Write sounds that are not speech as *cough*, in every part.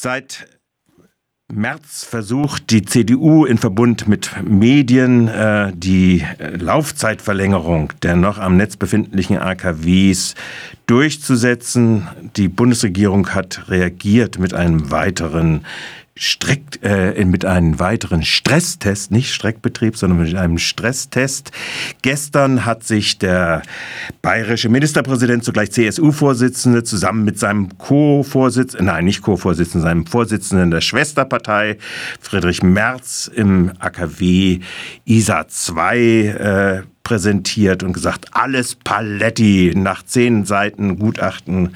Seit März versucht die CDU in Verbund mit Medien äh, die äh, Laufzeitverlängerung der noch am Netz befindlichen AKWs durchzusetzen. Die Bundesregierung hat reagiert mit einem weiteren Streck, äh, mit einem weiteren Stresstest, nicht Streckbetrieb, sondern mit einem Stresstest. Gestern hat sich der bayerische Ministerpräsident, zugleich CSU-Vorsitzende, zusammen mit seinem Co-Vorsitzenden, nein, nicht Co-Vorsitzenden, seinem Vorsitzenden der Schwesterpartei, Friedrich Merz, im AKW ISA 2 äh, präsentiert und gesagt, alles Paletti. Nach zehn Seiten Gutachten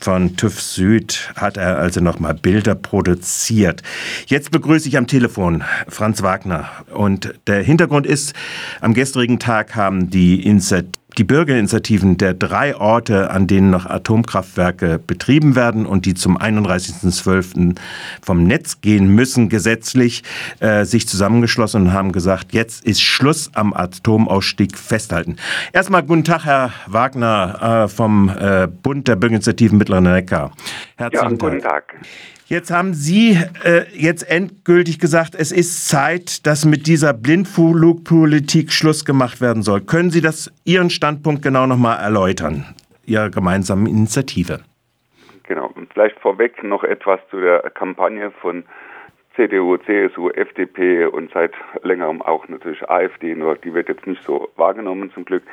von TÜV Süd hat er also nochmal Bilder produziert. Jetzt begrüße ich am Telefon Franz Wagner. Und der Hintergrund ist, am gestrigen Tag haben die Initiative die Bürgerinitiativen der drei Orte, an denen noch Atomkraftwerke betrieben werden und die zum 31.12. vom Netz gehen müssen, gesetzlich äh, sich zusammengeschlossen und haben gesagt, jetzt ist Schluss am Atomausstieg festhalten. Erstmal guten Tag, Herr Wagner äh, vom äh, Bund der Bürgerinitiativen Mittleren Neckar. Herzlichen ja, guten Tag. Jetzt haben Sie äh, jetzt endgültig gesagt, es ist Zeit, dass mit dieser Blindflugpolitik Schluss gemacht werden soll. Können Sie das Ihren Standpunkt genau nochmal erläutern, Ihrer gemeinsamen Initiative? Genau. Und vielleicht vorweg noch etwas zu der Kampagne von CDU, CSU, FDP und seit längerem auch natürlich AfD, nur die wird jetzt nicht so wahrgenommen zum Glück.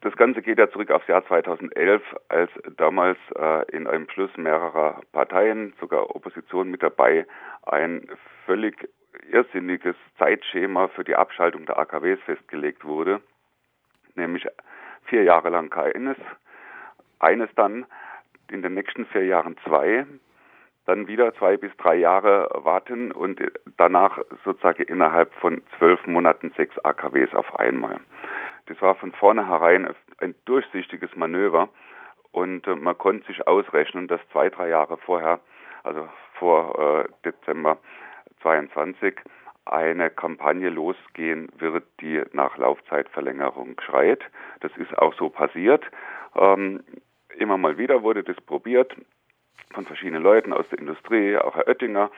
Das Ganze geht ja zurück aufs Jahr 2011, als damals äh, in einem Beschluss mehrerer Parteien, sogar Opposition mit dabei, ein völlig irrsinniges Zeitschema für die Abschaltung der AKWs festgelegt wurde, nämlich vier Jahre lang keines, eines dann in den nächsten vier Jahren zwei, dann wieder zwei bis drei Jahre warten und danach sozusagen innerhalb von zwölf Monaten sechs AKWs auf einmal. Das war von vornherein ein durchsichtiges Manöver und äh, man konnte sich ausrechnen, dass zwei, drei Jahre vorher, also vor äh, Dezember 22, eine Kampagne losgehen wird, die nach Laufzeitverlängerung schreit. Das ist auch so passiert. Ähm, immer mal wieder wurde das probiert von verschiedenen Leuten aus der Industrie, auch Herr Oettinger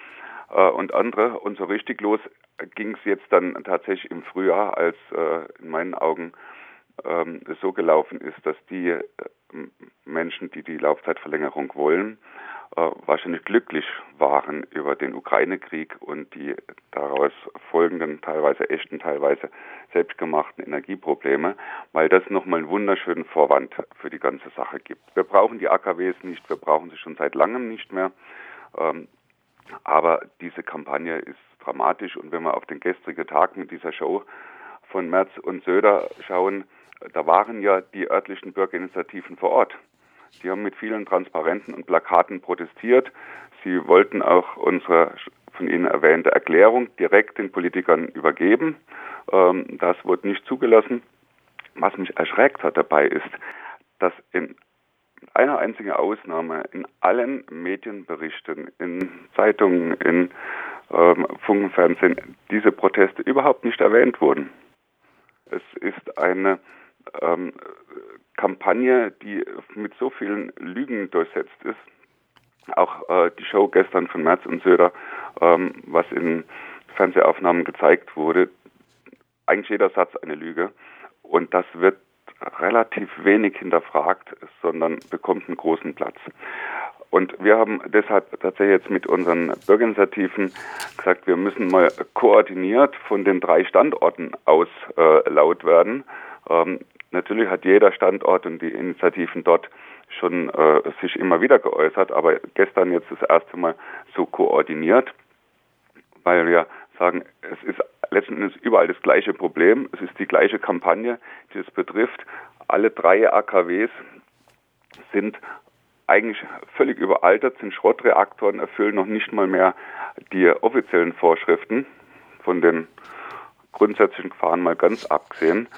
äh, und andere. Und so richtig los ging es jetzt dann tatsächlich im Frühjahr, als äh, in meinen Augen ähm, so gelaufen ist, dass die äh, Menschen, die die Laufzeitverlängerung wollen, äh, wahrscheinlich glücklich waren über den Ukraine-Krieg und die daraus folgenden, teilweise echten, teilweise selbstgemachten Energieprobleme, weil das nochmal einen wunderschönen Vorwand für die ganze Sache gibt. Wir brauchen die AKWs nicht, wir brauchen sie schon seit langem nicht mehr. Ähm, aber diese Kampagne ist dramatisch und wenn wir auf den gestrigen Tag mit dieser Show von Merz und Söder schauen, da waren ja die örtlichen Bürgerinitiativen vor Ort. Die haben mit vielen Transparenten und Plakaten protestiert. Sie wollten auch unsere von Ihnen erwähnte Erklärung direkt den Politikern übergeben. Ähm, das wurde nicht zugelassen. Was mich erschreckt hat dabei ist, dass in einer einzigen Ausnahme in allen Medienberichten, in Zeitungen, in ähm, Funk diese Proteste überhaupt nicht erwähnt wurden. Es ist eine ähm, Kampagne, die mit so vielen Lügen durchsetzt ist. Auch äh, die Show gestern von Merz und Söder, ähm, was in Fernsehaufnahmen gezeigt wurde, eigentlich jeder Satz eine Lüge. Und das wird relativ wenig hinterfragt, sondern bekommt einen großen Platz. Und wir haben deshalb tatsächlich jetzt mit unseren Bürgerinitiativen gesagt, wir müssen mal koordiniert von den drei Standorten aus äh, laut werden. Ähm, Natürlich hat jeder Standort und die Initiativen dort schon äh, sich immer wieder geäußert, aber gestern jetzt das erste Mal so koordiniert, weil wir sagen, es ist letzten Endes überall das gleiche Problem, es ist die gleiche Kampagne, die es betrifft. Alle drei AKWs sind eigentlich völlig überaltert, sind Schrottreaktoren, erfüllen noch nicht mal mehr die offiziellen Vorschriften von den grundsätzlichen Gefahren mal ganz abgesehen.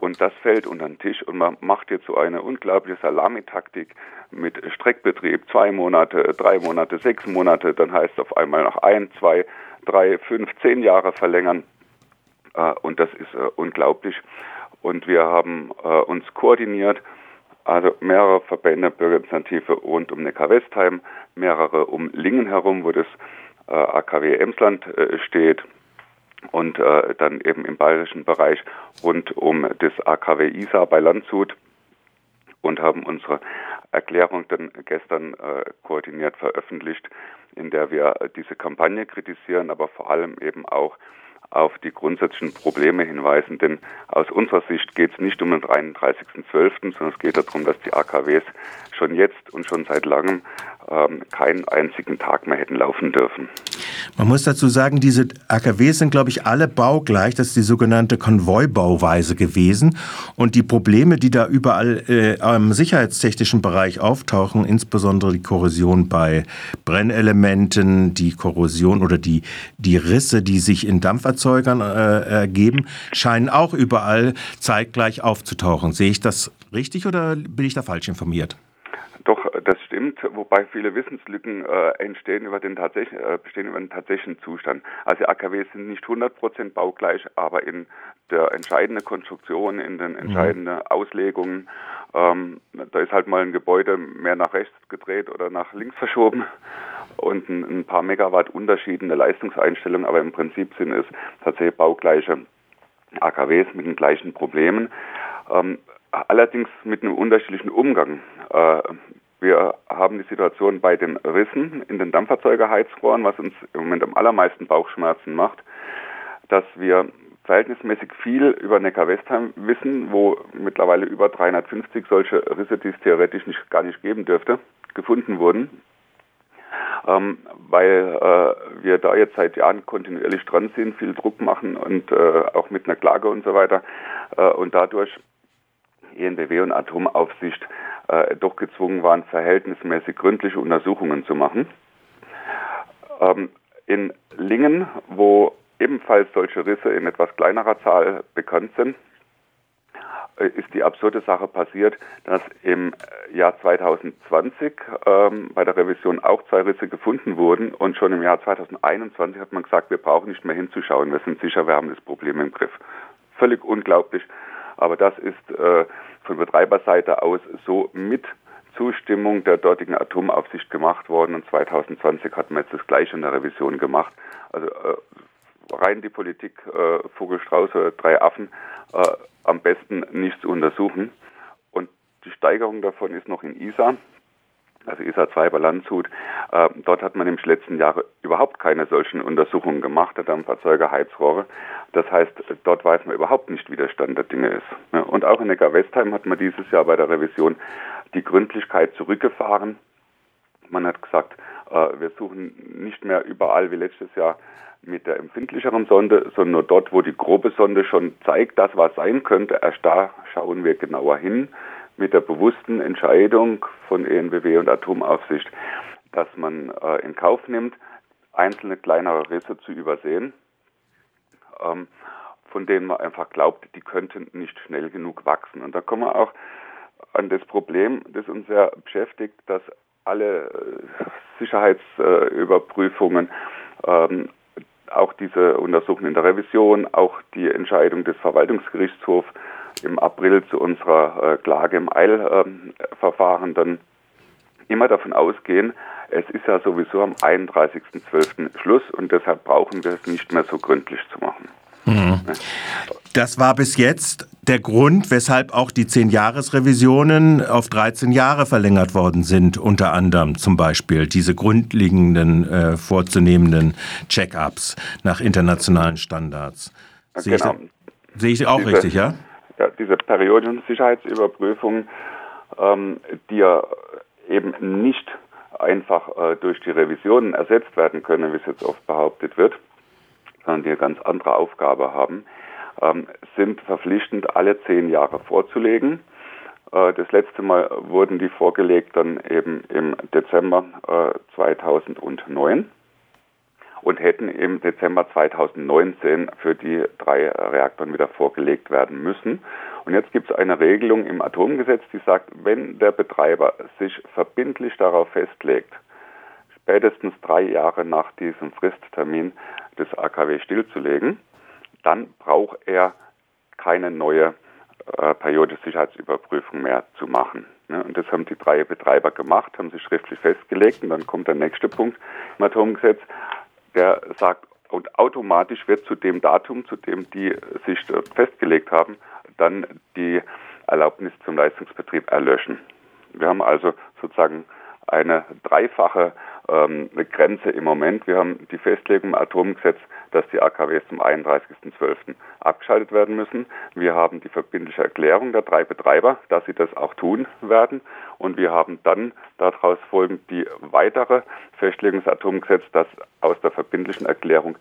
Und das fällt unter den Tisch und man macht jetzt so eine unglaubliche Salamitaktik mit Streckbetrieb, zwei Monate, drei Monate, sechs Monate, dann heißt es auf einmal noch ein, zwei, drei, fünf, zehn Jahre verlängern. Äh, und das ist äh, unglaublich. Und wir haben äh, uns koordiniert Also mehrere Verbände, Bürgerinitiative rund um Neckar-Westheim, mehrere um Lingen herum, wo das AKW Emsland steht und äh, dann eben im bayerischen Bereich rund um das AKW Isar bei Landshut und haben unsere Erklärung dann gestern äh, koordiniert veröffentlicht, in der wir diese Kampagne kritisieren, aber vor allem eben auch auf die grundsätzlichen Probleme hinweisen. Denn aus unserer Sicht geht es nicht um den 31.12., sondern es geht darum, dass die AKWs schon jetzt und schon seit langem keinen einzigen Tag mehr hätten laufen dürfen. Man muss dazu sagen, diese AKWs sind, glaube ich, alle baugleich. Das ist die sogenannte Konvoibauweise gewesen. Und die Probleme, die da überall äh, im sicherheitstechnischen Bereich auftauchen, insbesondere die Korrosion bei Brennelementen, die Korrosion oder die, die Risse, die sich in Dampferzeugern äh, ergeben, scheinen auch überall zeitgleich aufzutauchen. Sehe ich das richtig oder bin ich da falsch informiert? Das stimmt, wobei viele Wissenslücken äh, entstehen über den tatsächlichen, äh, bestehen über den tatsächlichen Zustand. Also AKW sind nicht 100% baugleich, aber in der entscheidenden Konstruktion, in den mhm. entscheidenden Auslegungen, ähm, da ist halt mal ein Gebäude mehr nach rechts gedreht oder nach links verschoben und ein, ein paar Megawatt Unterschied in der Leistungseinstellung, aber im Prinzip sind es tatsächlich baugleiche AKWs mit den gleichen Problemen. Ähm, allerdings mit einem unterschiedlichen Umgang. Äh, wir haben die Situation bei den Rissen in den Dampferzeugerheizrohren, was uns im Moment am allermeisten Bauchschmerzen macht, dass wir verhältnismäßig viel über Neckar-Westheim wissen, wo mittlerweile über 350 solche Risse, die es theoretisch nicht, gar nicht geben dürfte, gefunden wurden. Ähm, weil äh, wir da jetzt seit Jahren kontinuierlich dran sind, viel Druck machen und äh, auch mit einer Klage und so weiter äh, und dadurch ENBW und Atomaufsicht äh, doch gezwungen waren, verhältnismäßig gründliche Untersuchungen zu machen. Ähm, in Lingen, wo ebenfalls solche Risse in etwas kleinerer Zahl bekannt sind, äh, ist die absurde Sache passiert, dass im Jahr 2020 ähm, bei der Revision auch zwei Risse gefunden wurden und schon im Jahr 2021 hat man gesagt, wir brauchen nicht mehr hinzuschauen, wir sind sicher, wir haben das Problem im Griff. Völlig unglaublich, aber das ist äh, von Betreiberseite aus so mit Zustimmung der dortigen Atomaufsicht gemacht worden und 2020 hat man jetzt das gleiche in der Revision gemacht. Also äh, rein die Politik äh, Vogelstrauß drei Affen äh, am besten nicht zu untersuchen. Und die Steigerung davon ist noch in ISA also ISA 2 bei Landshut. Äh, dort hat man im letzten Jahre überhaupt keine solchen Untersuchungen gemacht, der Dampferzeuger Heizrohre. Das heißt, dort weiß man überhaupt nicht, wie der Stand der Dinge ist. Ja, und auch in Neckar-Westheim hat man dieses Jahr bei der Revision die Gründlichkeit zurückgefahren. Man hat gesagt, äh, wir suchen nicht mehr überall wie letztes Jahr mit der empfindlicheren Sonde, sondern nur dort, wo die grobe Sonde schon zeigt, dass was sein könnte. Erst da schauen wir genauer hin mit der bewussten Entscheidung von ENBW und Atomaufsicht, dass man äh, in Kauf nimmt, einzelne kleinere Risse zu übersehen, ähm, von denen man einfach glaubt, die könnten nicht schnell genug wachsen. Und da kommen wir auch an das Problem, das uns sehr beschäftigt, dass alle äh, Sicherheitsüberprüfungen, ähm, auch diese Untersuchungen in der Revision, auch die Entscheidung des Verwaltungsgerichtshofs im April zu unserer äh, Klage im Eilverfahren dann immer davon ausgehen, es ist ja sowieso am 31.12. Schluss und deshalb brauchen wir es nicht mehr so gründlich zu machen. Mhm. Das war bis jetzt der Grund, weshalb auch die 10-Jahres-Revisionen auf 13 Jahre verlängert worden sind, unter anderem zum Beispiel diese grundlegenden äh, vorzunehmenden Check-ups nach internationalen Standards. Sehe genau. ich, sehe ich auch diese, richtig, ja? Ja, diese Periodensicherheitsüberprüfung, ähm, die ja eben nicht einfach äh, durch die Revisionen ersetzt werden können, wie es jetzt oft behauptet wird, sondern die eine ganz andere Aufgabe haben, ähm, sind verpflichtend alle zehn Jahre vorzulegen. Äh, das letzte Mal wurden die vorgelegt dann eben im Dezember äh, 2009 und hätten im Dezember 2019 für die drei Reaktoren wieder vorgelegt werden müssen. Und jetzt gibt es eine Regelung im Atomgesetz, die sagt, wenn der Betreiber sich verbindlich darauf festlegt, spätestens drei Jahre nach diesem Fristtermin des AKW stillzulegen, dann braucht er keine neue äh, periodische Sicherheitsüberprüfung mehr zu machen. Ja, und das haben die drei Betreiber gemacht, haben sie schriftlich festgelegt. Und dann kommt der nächste Punkt im Atomgesetz, der sagt, und automatisch wird zu dem Datum, zu dem die sich festgelegt haben, dann die Erlaubnis zum Leistungsbetrieb erlöschen. Wir haben also sozusagen eine dreifache ähm, Grenze im Moment. Wir haben die Festlegung im Atomgesetz, dass die AKWs zum 31.12. abgeschaltet werden müssen. Wir haben die verbindliche Erklärung der drei Betreiber, dass sie das auch tun werden. Und wir haben dann daraus folgend die weitere Festlegung des Atomgesetzes, dass aus der verbindlichen Erklärung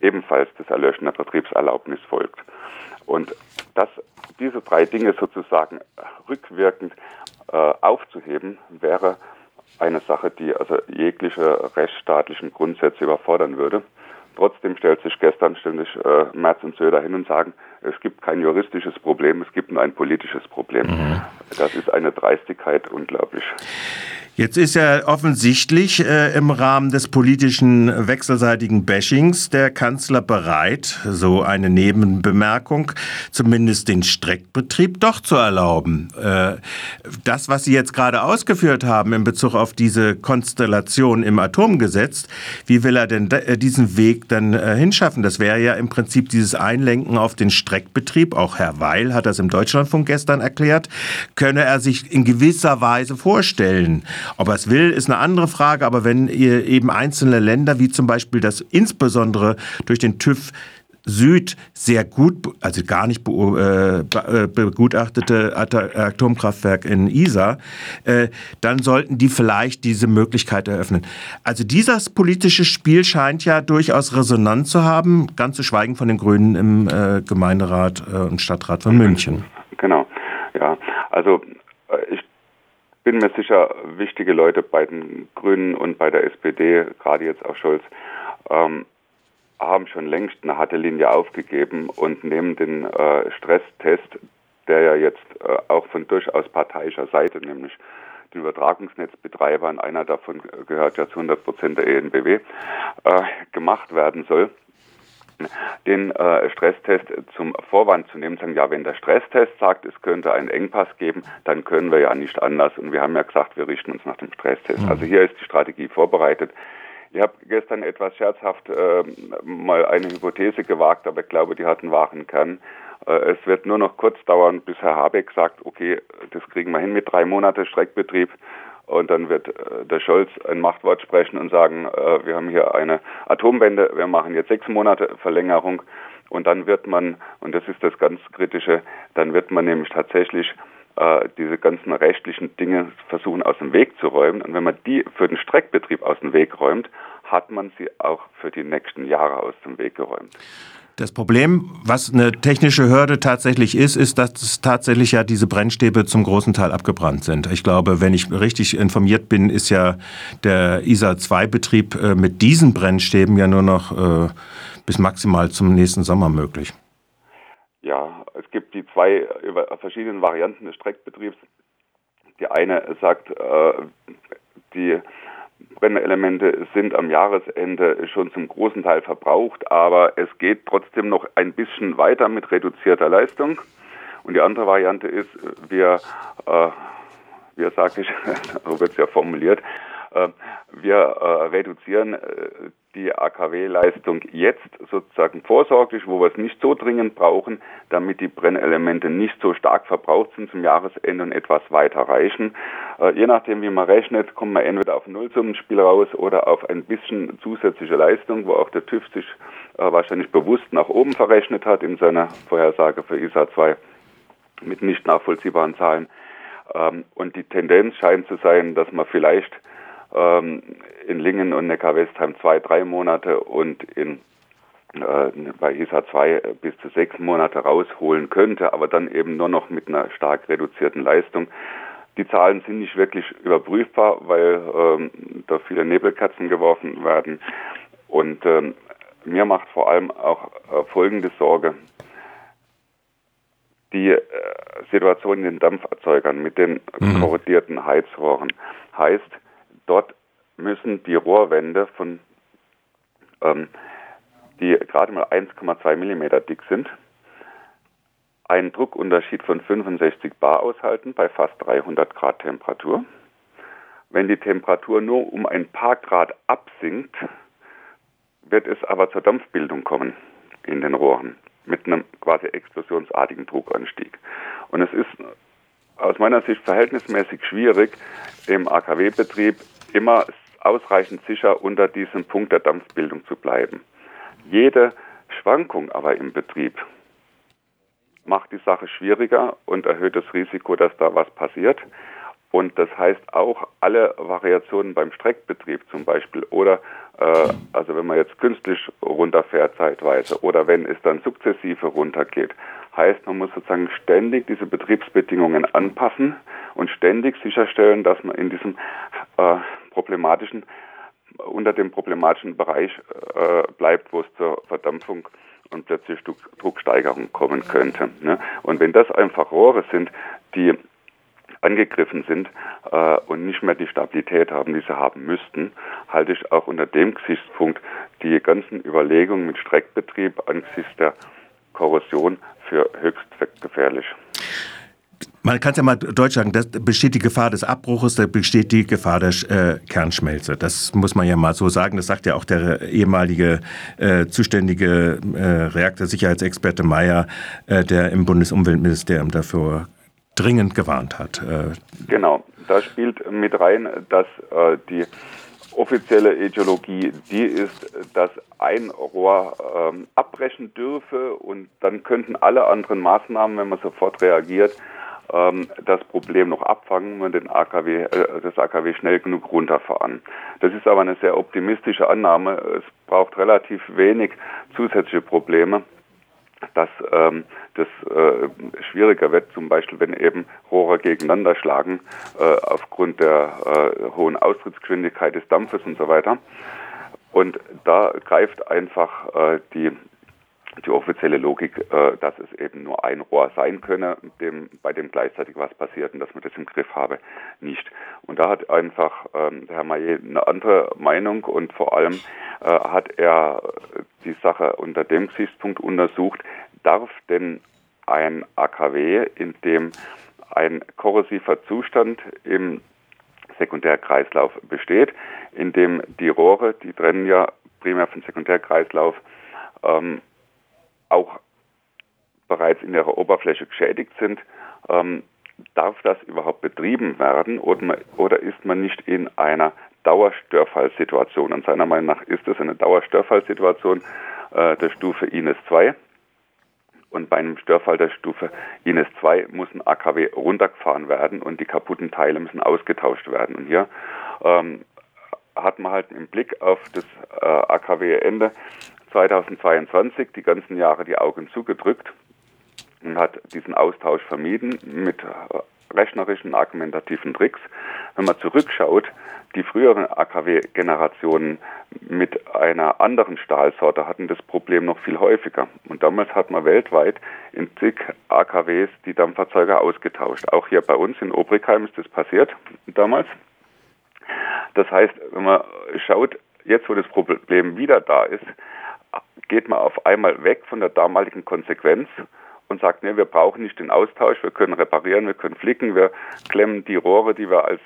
ebenfalls das Erlöschen der Betriebserlaubnis folgt. Und dass diese drei Dinge sozusagen rückwirkend äh, aufzuheben, wäre eine Sache, die also jegliche rechtsstaatlichen Grundsätze überfordern würde. Trotzdem stellt sich gestern ständig äh, Merz und Söder hin und sagen, es gibt kein juristisches Problem, es gibt nur ein politisches Problem. Mhm. Das ist eine Dreistigkeit unglaublich. Jetzt ist ja offensichtlich äh, im Rahmen des politischen wechselseitigen Bashings der Kanzler bereit, so eine Nebenbemerkung, zumindest den Streckbetrieb doch zu erlauben. Äh, das, was Sie jetzt gerade ausgeführt haben in Bezug auf diese Konstellation im Atomgesetz, wie will er denn äh, diesen Weg dann äh, hinschaffen? Das wäre ja im Prinzip dieses Einlenken auf den Streckbetrieb. Auch Herr Weil hat das im Deutschlandfunk gestern erklärt. Könne er sich in gewisser Weise vorstellen. Ob er es will, ist eine andere Frage, aber wenn eben einzelne Länder, wie zum Beispiel das insbesondere durch den TÜV Süd sehr gut, also gar nicht äh, äh, begutachtete Atomkraftwerk in Isar, äh, dann sollten die vielleicht diese Möglichkeit eröffnen. Also dieses politische Spiel scheint ja durchaus Resonanz zu haben, ganz zu schweigen von den Grünen im Gemeinderat und Stadtrat von München. Genau, ja. Also ich bin mir sicher, wichtige Leute bei den Grünen und bei der SPD, gerade jetzt auch Scholz, ähm, haben schon längst eine harte Linie aufgegeben und nehmen den äh, Stresstest, der ja jetzt äh, auch von durchaus parteiischer Seite, nämlich den Übertragungsnetzbetreibern, einer davon gehört ja zu 100 Prozent der ENBW, äh, gemacht werden soll den äh, Stresstest zum Vorwand zu nehmen, sagen, ja, wenn der Stresstest sagt, es könnte einen Engpass geben, dann können wir ja nicht anders. Und wir haben ja gesagt, wir richten uns nach dem Stresstest. Mhm. Also hier ist die Strategie vorbereitet. Ich habe gestern etwas scherzhaft äh, mal eine Hypothese gewagt, aber ich glaube, die hat einen wahren Kern. Äh, es wird nur noch kurz dauern, bis Herr Habeck sagt, okay, das kriegen wir hin mit drei Monate Streckbetrieb. Und dann wird äh, der Scholz ein Machtwort sprechen und sagen, äh, wir haben hier eine Atomwende, wir machen jetzt sechs Monate Verlängerung. Und dann wird man, und das ist das ganz Kritische, dann wird man nämlich tatsächlich äh, diese ganzen rechtlichen Dinge versuchen aus dem Weg zu räumen. Und wenn man die für den Streckbetrieb aus dem Weg räumt, hat man sie auch für die nächsten Jahre aus dem Weg geräumt. Das Problem, was eine technische Hürde tatsächlich ist, ist, dass tatsächlich ja diese Brennstäbe zum großen Teil abgebrannt sind. Ich glaube, wenn ich richtig informiert bin, ist ja der ISA-2-Betrieb äh, mit diesen Brennstäben ja nur noch äh, bis maximal zum nächsten Sommer möglich. Ja, es gibt die zwei verschiedenen Varianten des Streckbetriebs. Die eine sagt, äh, die Brennelemente sind am Jahresende schon zum großen Teil verbraucht, aber es geht trotzdem noch ein bisschen weiter mit reduzierter Leistung. Und die andere Variante ist, wir, äh, wie sage ich, *laughs* so wird es ja formuliert, äh, wir äh, reduzieren äh, die AKW-Leistung jetzt sozusagen vorsorglich, wo wir es nicht so dringend brauchen, damit die Brennelemente nicht so stark verbraucht sind zum Jahresende und etwas weiter reichen. je nachdem, wie man rechnet, kommt man entweder auf Nullsummenspiel raus oder auf ein bisschen zusätzliche Leistung, wo auch der TÜV sich wahrscheinlich bewusst nach oben verrechnet hat in seiner Vorhersage für ISA 2 mit nicht nachvollziehbaren Zahlen. Ähm, und die Tendenz scheint zu sein, dass man vielleicht ähm, in Lingen und Neckar-Westheim zwei, drei Monate und in äh, bei ISA 2 bis zu sechs Monate rausholen könnte, aber dann eben nur noch mit einer stark reduzierten Leistung. Die Zahlen sind nicht wirklich überprüfbar, weil ähm, da viele Nebelkatzen geworfen werden. Und ähm, mir macht vor allem auch äh, folgende Sorge. Die äh, Situation in den Dampferzeugern mit den mhm. korrodierten Heizrohren heißt, Dort müssen die Rohrwände von ähm, die gerade mal 1,2 Millimeter dick sind, einen Druckunterschied von 65 bar aushalten bei fast 300 Grad Temperatur. Wenn die Temperatur nur um ein paar Grad absinkt, wird es aber zur Dampfbildung kommen in den Rohren mit einem quasi explosionsartigen Druckanstieg. Und es ist aus meiner Sicht verhältnismäßig schwierig, im AKW-Betrieb immer ausreichend sicher unter diesem Punkt der Dampfbildung zu bleiben. Jede Schwankung aber im Betrieb macht die Sache schwieriger und erhöht das Risiko, dass da was passiert. Und das heißt auch alle Variationen beim Streckbetrieb zum Beispiel oder äh, also wenn man jetzt künstlich runterfährt zeitweise oder wenn es dann sukzessive runtergeht, heißt man muss sozusagen ständig diese Betriebsbedingungen anpassen und ständig sicherstellen, dass man in diesem äh, problematischen unter dem problematischen Bereich äh, bleibt, wo es zur Verdampfung und plötzlich Drucksteigerung kommen könnte. Ne? Und wenn das einfach Rohre sind, die angegriffen sind äh, und nicht mehr die Stabilität haben, die sie haben müssten, halte ich auch unter dem Gesichtspunkt die ganzen Überlegungen mit Streckbetrieb angesichts der Korrosion für höchst gefährlich. Man kann es ja mal deutsch sagen, da besteht die Gefahr des Abbruches, da besteht die Gefahr der äh, Kernschmelze. Das muss man ja mal so sagen. Das sagt ja auch der ehemalige äh, zuständige äh, Reaktorsicherheitsexperte Meyer, äh, der im Bundesumweltministerium dafür dringend gewarnt hat. Äh. Genau, da spielt mit rein, dass äh, die offizielle Ideologie die ist, dass ein Rohr ähm, abbrechen dürfe und dann könnten alle anderen Maßnahmen, wenn man sofort reagiert, ähm, das Problem noch abfangen und den AKW, äh, das AKW schnell genug runterfahren. Das ist aber eine sehr optimistische Annahme. Es braucht relativ wenig zusätzliche Probleme dass ähm, das äh, schwieriger wird, zum Beispiel wenn eben Rohre gegeneinander schlagen äh, aufgrund der äh, hohen Austrittsgeschwindigkeit des Dampfes und so weiter. Und da greift einfach äh, die die offizielle Logik, äh, dass es eben nur ein Rohr sein könne, dem, bei dem gleichzeitig was passiert und dass man das im Griff habe, nicht. Und da hat einfach ähm, Herr Maillet eine andere Meinung und vor allem äh, hat er die Sache unter dem Gesichtspunkt untersucht, darf denn ein AKW, in dem ein korrosiver Zustand im Sekundärkreislauf besteht, in dem die Rohre, die trennen ja primär vom Sekundärkreislauf, ähm, auch bereits in ihrer Oberfläche geschädigt sind, ähm, darf das überhaupt betrieben werden oder, oder ist man nicht in einer Dauerstörfallsituation? Und seiner Meinung nach ist es eine Dauerstörfallsituation äh, der Stufe INES 2. Und bei einem Störfall der Stufe INES 2 muss ein AKW runtergefahren werden und die kaputten Teile müssen ausgetauscht werden. Und hier ähm, hat man halt im Blick auf das äh, AKW-Ende 2022 die ganzen Jahre die Augen zugedrückt und hat diesen Austausch vermieden mit rechnerischen, argumentativen Tricks. Wenn man zurückschaut, die früheren AKW-Generationen mit einer anderen Stahlsorte hatten das Problem noch viel häufiger. Und damals hat man weltweit in zig AKWs die Dampferzeuge ausgetauscht. Auch hier bei uns in Obrigheim ist das passiert damals. Das heißt, wenn man schaut, jetzt wo das Problem wieder da ist, geht man auf einmal weg von der damaligen Konsequenz und sagt, nee, wir brauchen nicht den Austausch, wir können reparieren, wir können flicken, wir klemmen die Rohre, die wir als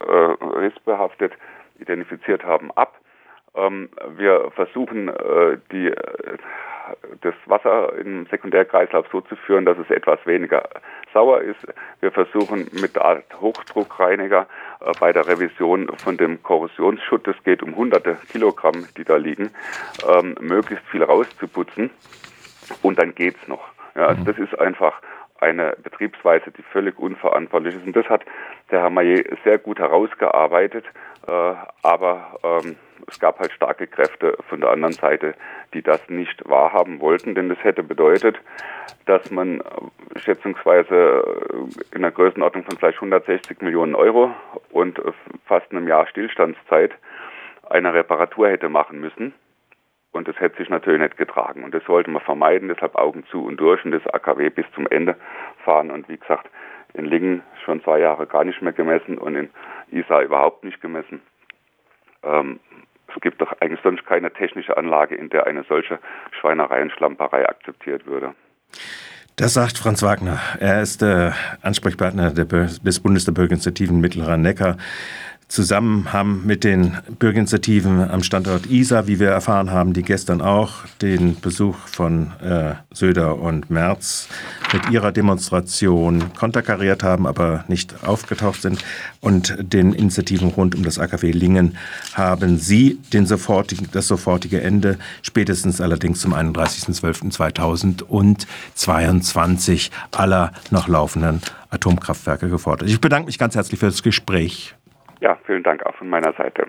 äh, rissbehaftet identifiziert haben, ab. Ähm, wir versuchen, äh, die, äh, das Wasser im Sekundärkreislauf so zu führen, dass es etwas weniger sauer ist. Wir versuchen mit Art Hochdruckreiniger bei der Revision von dem Korrosionsschutt, es geht um hunderte Kilogramm, die da liegen, ähm, möglichst viel rauszuputzen. Und dann geht's noch. Ja, also das ist einfach eine Betriebsweise, die völlig unverantwortlich ist. Und das hat der Herr Maillet sehr gut herausgearbeitet. Äh, aber ähm, es gab halt starke Kräfte von der anderen Seite, die das nicht wahrhaben wollten, denn das hätte bedeutet, dass man äh, schätzungsweise äh, in der Größenordnung von vielleicht 160 Millionen Euro und äh, fast einem Jahr Stillstandszeit eine Reparatur hätte machen müssen. Und das hätte sich natürlich nicht getragen. Und das wollte man vermeiden, deshalb Augen zu und durch und das AKW bis zum Ende fahren. Und wie gesagt, in Lingen schon zwei Jahre gar nicht mehr gemessen und in Isar überhaupt nicht gemessen. Ähm, es gibt doch eigentlich sonst keine technische Anlage, in der eine solche Schweinerei und Schlamperei akzeptiert würde. Das sagt Franz Wagner. Er ist der Ansprechpartner des Bundes der Bürgerinitiativen Mittlerer Neckar zusammen haben mit den Bürgerinitiativen am Standort ISA, wie wir erfahren haben, die gestern auch den Besuch von äh, Söder und Merz mit ihrer Demonstration konterkariert haben, aber nicht aufgetaucht sind. Und den Initiativen rund um das AKW Lingen haben sie den sofortigen, das sofortige Ende, spätestens allerdings zum 31.12.2022 aller noch laufenden Atomkraftwerke gefordert. Ich bedanke mich ganz herzlich für das Gespräch. Ja, vielen Dank auch von meiner Seite.